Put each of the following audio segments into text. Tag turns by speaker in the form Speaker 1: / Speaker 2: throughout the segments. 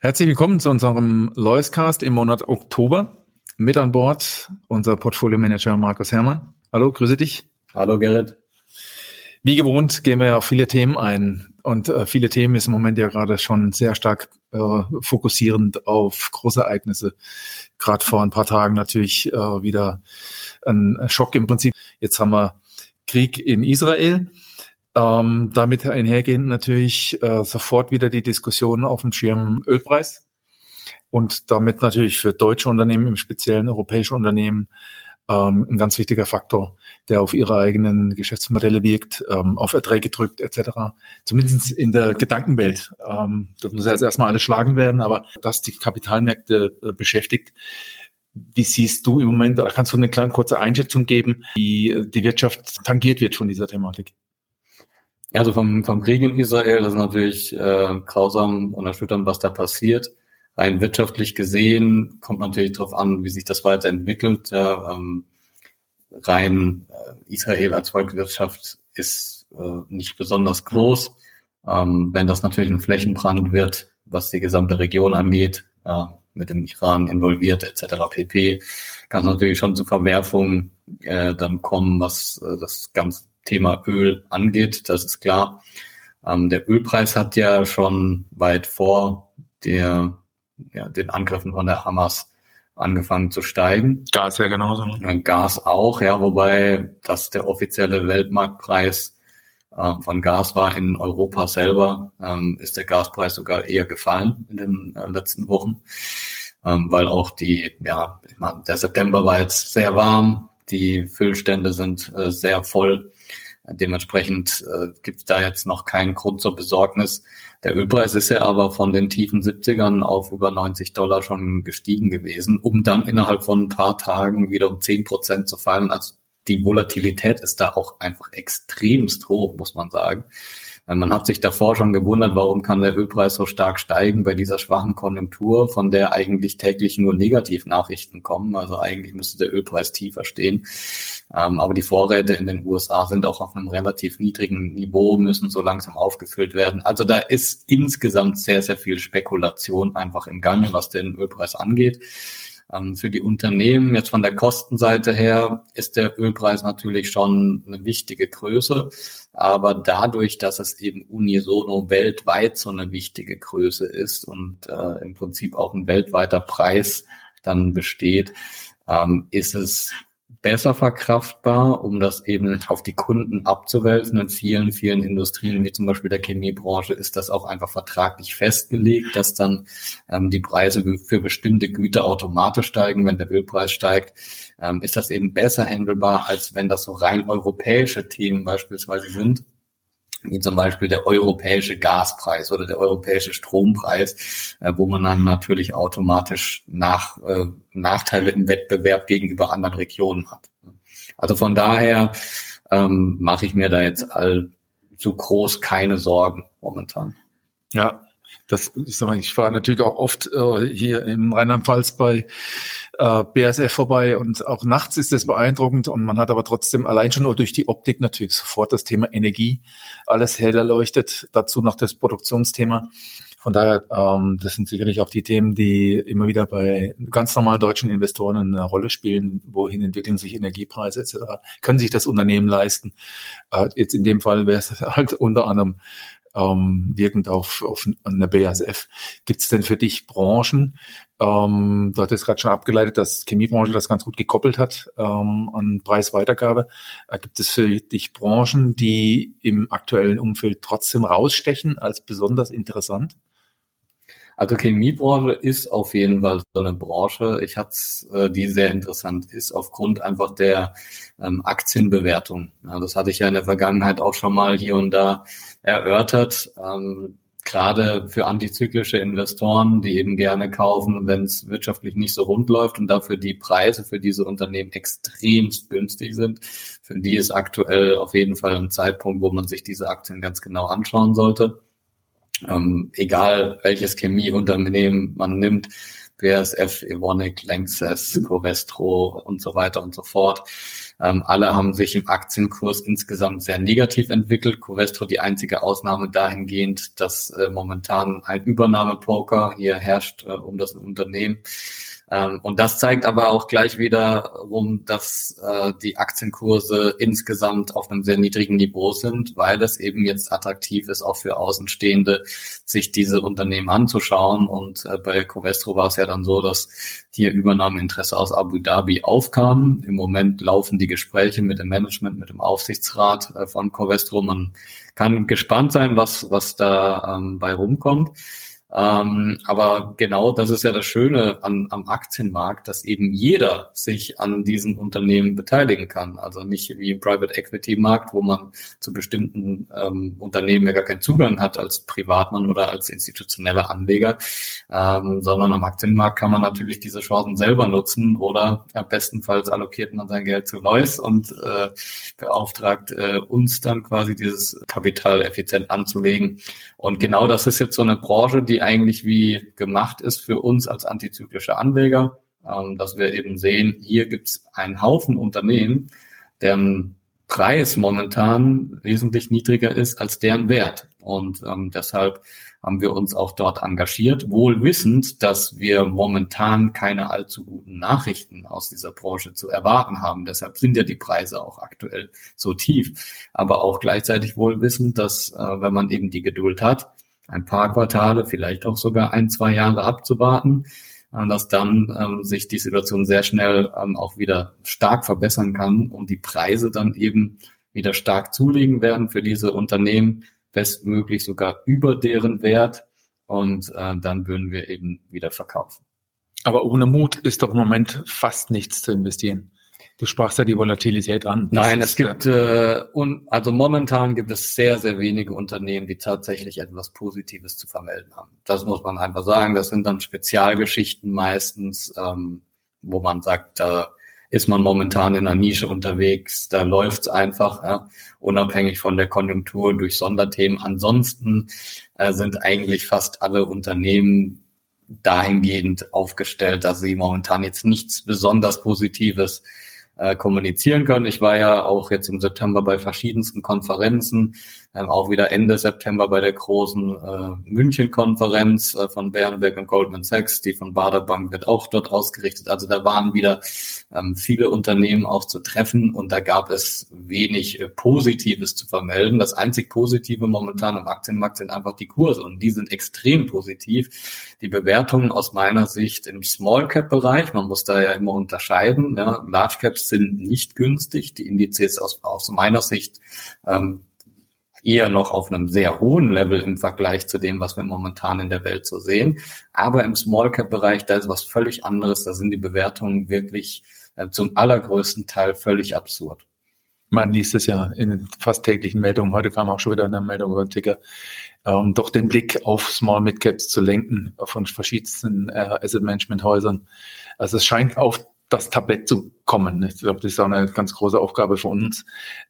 Speaker 1: Herzlich willkommen zu unserem Loiscast im Monat Oktober. Mit an Bord unser Portfolio Manager Markus Herrmann. Hallo, grüße dich.
Speaker 2: Hallo Gerrit.
Speaker 1: Wie gewohnt gehen wir ja auf viele Themen ein. Und äh, viele Themen ist im Moment ja gerade schon sehr stark äh, fokussierend auf Großereignisse. Gerade vor ein paar Tagen natürlich äh, wieder ein Schock im Prinzip. Jetzt haben wir Krieg in Israel. Ähm, damit einhergehend natürlich äh, sofort wieder die Diskussion auf dem Schirm Ölpreis und damit natürlich für deutsche Unternehmen, im speziellen europäische Unternehmen, ähm, ein ganz wichtiger Faktor, der auf ihre eigenen Geschäftsmodelle wirkt, ähm, auf Erträge drückt etc. Zumindest in der Gedankenwelt. Ähm, das muss jetzt erstmal alles schlagen werden, aber das die Kapitalmärkte äh, beschäftigt. Wie siehst du im Moment, da kannst du eine kleine kurze Einschätzung geben, wie die Wirtschaft tangiert wird von dieser Thematik?
Speaker 2: Also vom, vom Krieg in Israel, das ist natürlich äh, grausam und erschütternd, was da passiert. Rein wirtschaftlich gesehen kommt natürlich darauf an, wie sich das weiterentwickelt. Ja, ähm, rein äh, Israel als Volkswirtschaft ist äh, nicht besonders groß. Ähm, wenn das natürlich ein Flächenbrand wird, was die gesamte Region angeht, äh, mit dem Iran involviert etc. pp, kann es natürlich schon zu Verwerfungen äh, dann kommen, was äh, das ganze Thema Öl angeht, das ist klar. Ähm, der Ölpreis hat ja schon weit vor der, ja, den Angriffen von der Hamas angefangen zu steigen.
Speaker 1: Gas ja genauso.
Speaker 2: Ne? Gas auch, ja, wobei das der offizielle Weltmarktpreis äh, von Gas war in Europa selber, ähm, ist der Gaspreis sogar eher gefallen in den äh, letzten Wochen, ähm, weil auch die, ja, ich meine, der September war jetzt sehr warm, die Füllstände sind äh, sehr voll. Dementsprechend äh, gibt es da jetzt noch keinen Grund zur Besorgnis. Der Ölpreis ist ja aber von den tiefen 70ern auf über 90 Dollar schon gestiegen gewesen, um dann innerhalb von ein paar Tagen wieder um 10 Prozent zu fallen. Also die Volatilität ist da auch einfach extremst hoch, muss man sagen. Man hat sich davor schon gewundert, warum kann der Ölpreis so stark steigen bei dieser schwachen Konjunktur, von der eigentlich täglich nur Negativnachrichten kommen. Also eigentlich müsste der Ölpreis tiefer stehen. Ähm, aber die Vorräte in den USA sind auch auf einem relativ niedrigen Niveau, müssen so langsam aufgefüllt werden. Also da ist insgesamt sehr, sehr viel Spekulation einfach im Gange, was den Ölpreis angeht. Ähm, für die Unternehmen, jetzt von der Kostenseite her, ist der Ölpreis natürlich schon eine wichtige Größe. Aber dadurch, dass es eben unisono weltweit so eine wichtige Größe ist und äh, im Prinzip auch ein weltweiter Preis dann besteht, ähm, ist es besser verkraftbar, um das eben auf die Kunden abzuwälzen. In vielen, vielen Industrien, wie zum Beispiel der Chemiebranche, ist das auch einfach vertraglich festgelegt, dass dann ähm, die Preise für bestimmte Güter automatisch steigen, wenn der Ölpreis steigt. Ähm, ist das eben besser handelbar, als wenn das so rein europäische Themen beispielsweise sind wie zum Beispiel der europäische Gaspreis oder der europäische Strompreis, äh, wo man dann natürlich automatisch nach, äh, Nachteile im Wettbewerb gegenüber anderen Regionen hat. Also von daher ähm, mache ich mir da jetzt all so groß keine Sorgen momentan.
Speaker 1: Ja, das, ich, sag mal, ich fahre natürlich auch oft äh, hier im Rheinland-Pfalz bei äh, BASF vorbei und auch nachts ist das beeindruckend und man hat aber trotzdem allein schon nur durch die Optik natürlich sofort das Thema Energie, alles hell erleuchtet, dazu noch das Produktionsthema. Von daher, ähm, das sind sicherlich auch die Themen, die immer wieder bei ganz normalen deutschen Investoren eine Rolle spielen. Wohin entwickeln sich Energiepreise etc.? Können sich das Unternehmen leisten? Äh, jetzt in dem Fall wäre es halt unter anderem ähm, wirkend auf, auf eine BASF. Gibt es denn für dich Branchen, ähm, du hattest gerade schon abgeleitet, dass Chemiebranche das ganz gut gekoppelt hat ähm, an Preisweitergabe. Äh, gibt es für dich Branchen, die im aktuellen Umfeld trotzdem rausstechen als besonders interessant?
Speaker 2: Also Chemiebranche ist auf jeden Fall so eine Branche, ich hatte äh, die sehr interessant ist, aufgrund einfach der ähm, Aktienbewertung. Ja, das hatte ich ja in der Vergangenheit auch schon mal hier und da erörtert. Ähm, gerade für antizyklische Investoren, die eben gerne kaufen, wenn es wirtschaftlich nicht so rund läuft und dafür die Preise für diese Unternehmen extrem günstig sind, für die ist aktuell auf jeden Fall ein Zeitpunkt, wo man sich diese Aktien ganz genau anschauen sollte. Ähm, egal welches Chemieunternehmen man nimmt, BASF, Evonik, Lanxess, Covestro und so weiter und so fort. Ähm, alle haben sich im Aktienkurs insgesamt sehr negativ entwickelt. Covestro die einzige Ausnahme dahingehend, dass äh, momentan ein Übernahmepoker hier herrscht äh, um das Unternehmen. Ähm, und das zeigt aber auch gleich wiederum, dass äh, die Aktienkurse insgesamt auf einem sehr niedrigen Niveau sind, weil es eben jetzt attraktiv ist, auch für Außenstehende, sich diese Unternehmen anzuschauen. Und äh, bei Covestro war es ja dann so, dass hier Übernahmeinteresse aus Abu Dhabi aufkam. Im Moment laufen die Gespräche mit dem Management, mit dem Aufsichtsrat äh, von Covestro. Man kann gespannt sein, was, was da ähm, bei rumkommt. Ähm, aber genau das ist ja das Schöne an, am Aktienmarkt, dass eben jeder sich an diesen Unternehmen beteiligen kann. Also nicht wie im Private Equity Markt, wo man zu bestimmten ähm, Unternehmen ja gar keinen Zugang hat als Privatmann oder als institutioneller Anleger, ähm, sondern am Aktienmarkt kann man natürlich diese Chancen selber nutzen oder ja, bestenfalls allokiert man sein Geld zu Lois und äh, beauftragt äh, uns dann quasi dieses Kapital effizient anzulegen. Und genau das ist jetzt so eine Branche, die eigentlich wie gemacht ist für uns als antizyklische Anleger, ähm, dass wir eben sehen, hier gibt es einen Haufen Unternehmen, deren Preis momentan wesentlich niedriger ist als deren Wert. Und ähm, deshalb haben wir uns auch dort engagiert, wohl wissend, dass wir momentan keine allzu guten Nachrichten aus dieser Branche zu erwarten haben. Deshalb sind ja die Preise auch aktuell so tief. Aber auch gleichzeitig wohl wissend, dass äh, wenn man eben die Geduld hat, ein paar Quartale, vielleicht auch sogar ein, zwei Jahre abzuwarten, äh, dass dann ähm, sich die Situation sehr schnell ähm, auch wieder stark verbessern kann und die Preise dann eben wieder stark zulegen werden für diese Unternehmen, bestmöglich sogar über deren Wert und äh, dann würden wir eben wieder verkaufen.
Speaker 1: Aber ohne Mut ist doch im Moment fast nichts zu investieren. Du sprachst ja die Volatilität an.
Speaker 2: Nein, es gibt, äh, un, also momentan gibt es sehr, sehr wenige Unternehmen, die tatsächlich etwas Positives zu vermelden haben. Das muss man einfach sagen. Das sind dann Spezialgeschichten meistens, ähm, wo man sagt, da ist man momentan in einer Nische unterwegs, da läuft's einfach, ja, unabhängig von der Konjunktur durch Sonderthemen. Ansonsten äh, sind eigentlich fast alle Unternehmen dahingehend aufgestellt, dass sie momentan jetzt nichts besonders Positives äh, kommunizieren können. Ich war ja auch jetzt im September bei verschiedensten Konferenzen, ähm, auch wieder Ende September bei der großen äh, München-Konferenz äh, von Bernberg und Goldman Sachs, die von Bader Bank wird auch dort ausgerichtet. Also da waren wieder ähm, viele Unternehmen auch zu treffen und da gab es wenig äh, Positives zu vermelden. Das einzig Positive momentan im Aktienmarkt sind einfach die Kurse und die sind extrem positiv. Die Bewertungen aus meiner Sicht im Small Cap Bereich, man muss da ja immer unterscheiden. Ja, Large Caps sind nicht günstig. Die Indizes aus, aus meiner Sicht ähm, eher noch auf einem sehr hohen Level im Vergleich zu dem, was wir momentan in der Welt so sehen. Aber im Small Cap Bereich, da ist was völlig anderes. Da sind die Bewertungen wirklich äh, zum allergrößten Teil völlig absurd.
Speaker 1: Man liest es ja in fast täglichen Meldungen. Heute kam auch schon wieder eine Meldung über Ticker, ähm, doch den Blick auf Small Mid Caps zu lenken von verschiedensten äh, Asset Management Häusern. Also es scheint auf das Tablett zu kommen. Ich glaube, das ist auch eine ganz große Aufgabe für uns,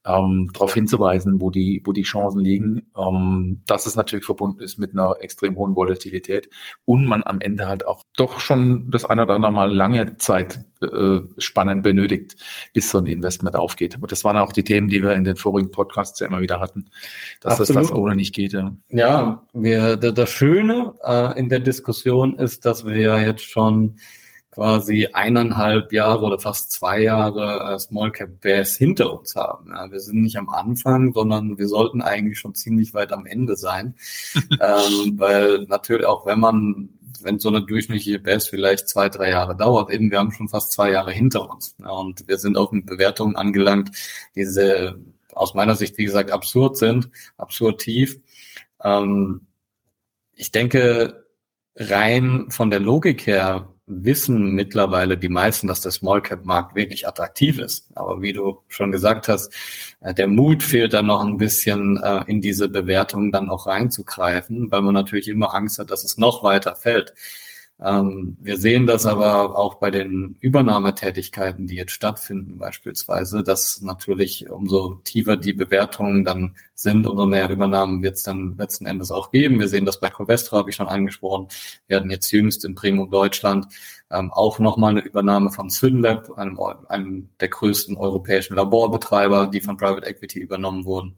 Speaker 1: ähm, darauf hinzuweisen, wo die, wo die Chancen liegen, ähm, dass es natürlich verbunden ist mit einer extrem hohen Volatilität und man am Ende halt auch doch schon das eine oder andere Mal lange Zeit äh, spannend benötigt, bis so ein Investment aufgeht. Aber das waren auch die Themen, die wir in den vorigen Podcasts ja immer wieder hatten, dass Absolut. das das ohne nicht geht.
Speaker 2: Ja, ja wir, das Schöne äh, in der Diskussion ist, dass wir jetzt schon quasi eineinhalb Jahre oder fast zwei Jahre äh, Small Cap Bears hinter uns haben. Ja, wir sind nicht am Anfang, sondern wir sollten eigentlich schon ziemlich weit am Ende sein, ähm, weil natürlich auch wenn man wenn so eine durchschnittliche Bears vielleicht zwei, drei Jahre dauert, eben wir haben schon fast zwei Jahre hinter uns. Ja, und wir sind auch mit Bewertungen angelangt, die sehr, aus meiner Sicht, wie gesagt, absurd sind, absurd tief. Ähm, ich denke, rein von der Logik her wissen mittlerweile die meisten, dass der Small Cap Markt wirklich attraktiv ist. Aber wie du schon gesagt hast, äh, der Mut fehlt dann noch ein bisschen äh, in diese Bewertung dann auch reinzugreifen, weil man natürlich immer Angst hat, dass es noch weiter fällt. Ähm, wir sehen das aber auch bei den Übernahmetätigkeiten, die jetzt stattfinden beispielsweise, dass natürlich umso tiefer die Bewertungen dann sind, umso mehr Übernahmen wird es dann letzten Endes auch geben. Wir sehen das bei Covestro, habe ich schon angesprochen. Hatten jetzt jüngst im Premium Deutschland ähm, auch nochmal eine Übernahme von Synlab, einem, einem der größten europäischen Laborbetreiber, die von Private Equity übernommen wurden.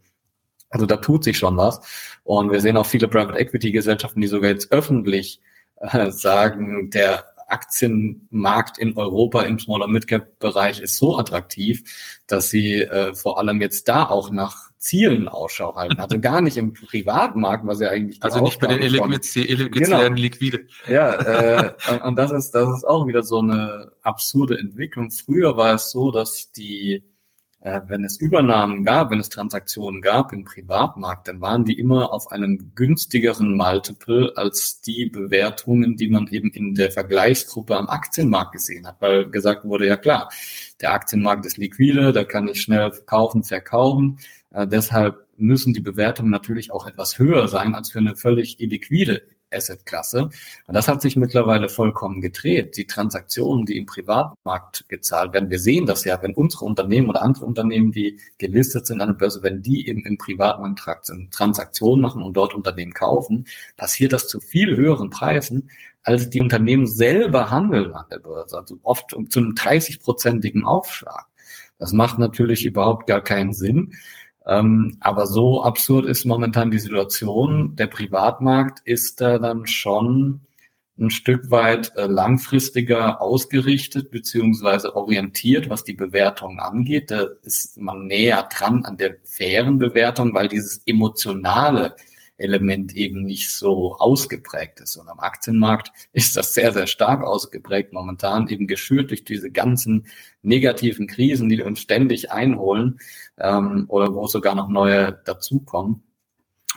Speaker 2: Also da tut sich schon was. Und wir sehen auch viele Private Equity Gesellschaften, die sogar jetzt öffentlich äh, sagen, der Aktienmarkt in Europa im Smaller Midcap Bereich ist so attraktiv, dass sie äh, vor allem jetzt da auch nach Zielen Ausschau halten. Also gar nicht im Privatmarkt, was ja eigentlich
Speaker 1: also nicht bei den Illiquids genau. liquide.
Speaker 2: Ja, äh, und, und das ist das ist auch wieder so eine absurde Entwicklung. Früher war es so, dass die wenn es Übernahmen gab, wenn es Transaktionen gab im Privatmarkt, dann waren die immer auf einem günstigeren Multiple als die Bewertungen, die man eben in der Vergleichsgruppe am Aktienmarkt gesehen hat, weil gesagt wurde, ja klar, der Aktienmarkt ist liquide, da kann ich schnell kaufen, verkaufen. Äh, deshalb müssen die Bewertungen natürlich auch etwas höher sein als für eine völlig illiquide Assetklasse. Und das hat sich mittlerweile vollkommen gedreht. Die Transaktionen, die im Privatmarkt gezahlt werden, wir sehen das ja, wenn unsere Unternehmen oder andere Unternehmen, die gelistet sind an der Börse, wenn die eben im Privatmarkt Transaktionen machen und dort Unternehmen kaufen, passiert das zu viel höheren Preisen, als die Unternehmen selber handeln an der Börse. Also oft zu einem 30-prozentigen Aufschlag. Das macht natürlich überhaupt gar keinen Sinn. Ähm, aber so absurd ist momentan die Situation. Der Privatmarkt ist da dann schon ein Stück weit äh, langfristiger ausgerichtet beziehungsweise orientiert, was die Bewertung angeht. Da ist man näher dran an der fairen Bewertung, weil dieses emotionale Element eben nicht so ausgeprägt ist. Und am Aktienmarkt ist das sehr, sehr stark ausgeprägt momentan, eben geschürt durch diese ganzen negativen Krisen, die uns ständig einholen ähm, oder wo sogar noch neue dazukommen.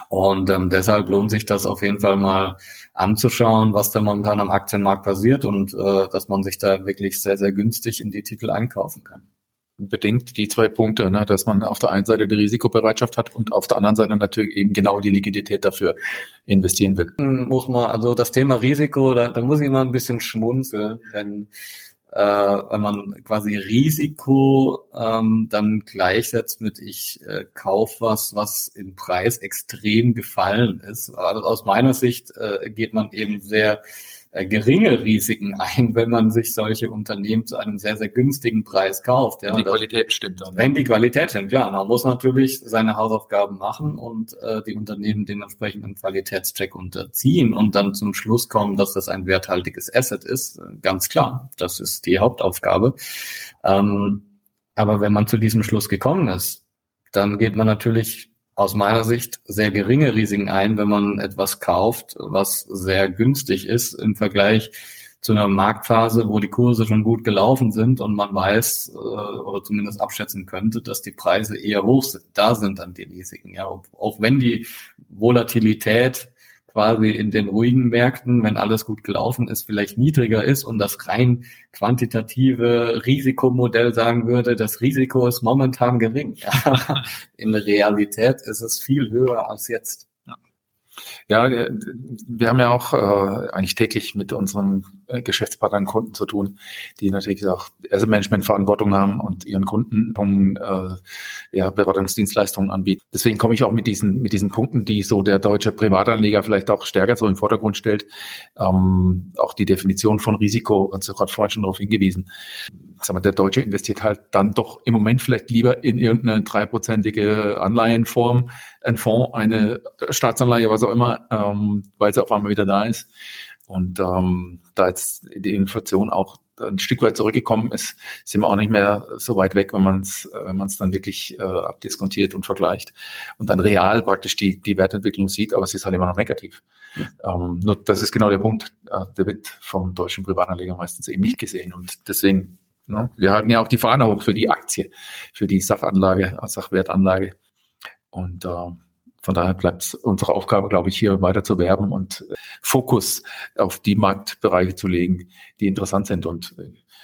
Speaker 2: Und ähm, deshalb lohnt sich das auf jeden Fall mal anzuschauen, was da momentan am Aktienmarkt passiert und äh, dass man sich da wirklich sehr, sehr günstig in die Titel einkaufen kann
Speaker 1: bedingt die zwei Punkte, ne, dass man auf der einen Seite die Risikobereitschaft hat und auf der anderen Seite natürlich eben genau die Liquidität dafür investieren will.
Speaker 2: Hm, muss man, also das Thema Risiko, da, da muss ich mal ein bisschen schmunzeln, denn äh, wenn man quasi Risiko ähm, dann gleichsetzt mit ich äh, kauf was, was im Preis extrem gefallen ist. Also aus meiner Sicht äh, geht man eben sehr geringe Risiken ein, wenn man sich solche Unternehmen zu einem sehr, sehr günstigen Preis kauft.
Speaker 1: Ja. Wenn die Qualität stimmt
Speaker 2: dann. Wenn die Qualität stimmt, ja. Man muss natürlich seine Hausaufgaben machen und äh, die Unternehmen dementsprechend einen Qualitätscheck unterziehen und dann zum Schluss kommen, dass das ein werthaltiges Asset ist. Ganz klar, das ist die Hauptaufgabe. Ähm, aber wenn man zu diesem Schluss gekommen ist, dann geht man natürlich aus meiner Sicht sehr geringe Risiken ein, wenn man etwas kauft, was sehr günstig ist im Vergleich zu einer Marktphase, wo die Kurse schon gut gelaufen sind und man weiß äh, oder zumindest abschätzen könnte, dass die Preise eher hoch sind. Da sind dann die Risiken. Ja, auch wenn die Volatilität quasi in den ruhigen Märkten, wenn alles gut gelaufen ist, vielleicht niedriger ist und das rein quantitative Risikomodell sagen würde, das Risiko ist momentan gering. in der Realität ist es viel höher als jetzt.
Speaker 1: Ja, äh, wir haben ja auch äh, eigentlich täglich mit unseren äh, Geschäftspartnern Kunden zu tun, die natürlich auch Asset Management Verantwortung haben und ihren Kunden äh, ja, Beratungsdienstleistungen anbieten. Deswegen komme ich auch mit diesen mit diesen Punkten, die so der deutsche Privatanleger vielleicht auch stärker so im Vordergrund stellt. Ähm, auch die Definition von Risiko, und so gerade vorhin schon darauf hingewiesen sagen wir, der Deutsche investiert halt dann doch im Moment vielleicht lieber in irgendeine dreiprozentige Anleihenform, ein Fonds, eine Staatsanleihe, was auch immer, ähm, weil sie auf einmal wieder da ist. Und ähm, da jetzt die Inflation auch ein Stück weit zurückgekommen ist, sind wir auch nicht mehr so weit weg, wenn man es wenn man es dann wirklich äh, abdiskontiert und vergleicht und dann real praktisch die, die Wertentwicklung sieht, aber es ist halt immer noch negativ. Ja. Ähm, nur das ist genau der Punkt, äh, der wird vom deutschen Privatanleger meistens eben nicht gesehen und deswegen? Wir hatten ja auch die Fahne hoch für die Aktie, für die Sachanlage, Sachwertanlage. Und äh, von daher bleibt unsere Aufgabe, glaube ich, hier weiter zu werben und Fokus auf die Marktbereiche zu legen, die interessant sind. Und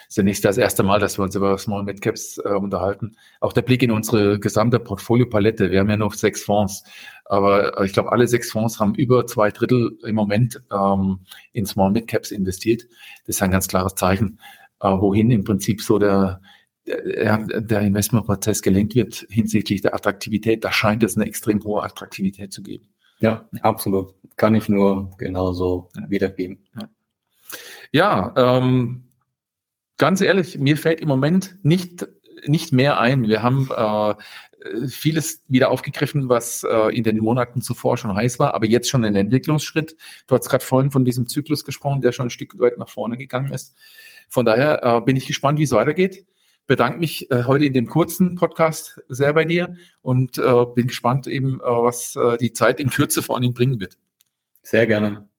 Speaker 1: ist ja nicht das erste Mal, dass wir uns über Small Mid Caps äh, unterhalten. Auch der Blick in unsere gesamte Portfoliopalette. Wir haben ja noch sechs Fonds, aber ich glaube, alle sechs Fonds haben über zwei Drittel im Moment ähm, in Small Mid Caps investiert. Das ist ein ganz klares Zeichen, äh, wohin im Prinzip so der der, Investmentprozess gelenkt wird hinsichtlich der Attraktivität. Da scheint es eine extrem hohe Attraktivität zu geben.
Speaker 2: Ja, absolut. Kann ich nur genauso wiedergeben.
Speaker 1: Ja, ja ähm, ganz ehrlich, mir fällt im Moment nicht, nicht mehr ein. Wir haben äh, vieles wieder aufgegriffen, was äh, in den Monaten zuvor schon heiß war, aber jetzt schon ein Entwicklungsschritt. Du hast gerade vorhin von diesem Zyklus gesprochen, der schon ein Stück weit nach vorne gegangen ist. Von daher äh, bin ich gespannt, wie es weitergeht. Bedanke mich äh, heute in dem kurzen Podcast sehr bei dir und äh, bin gespannt eben, äh, was äh, die Zeit in Kürze vor allem bringen wird.
Speaker 2: Sehr gerne.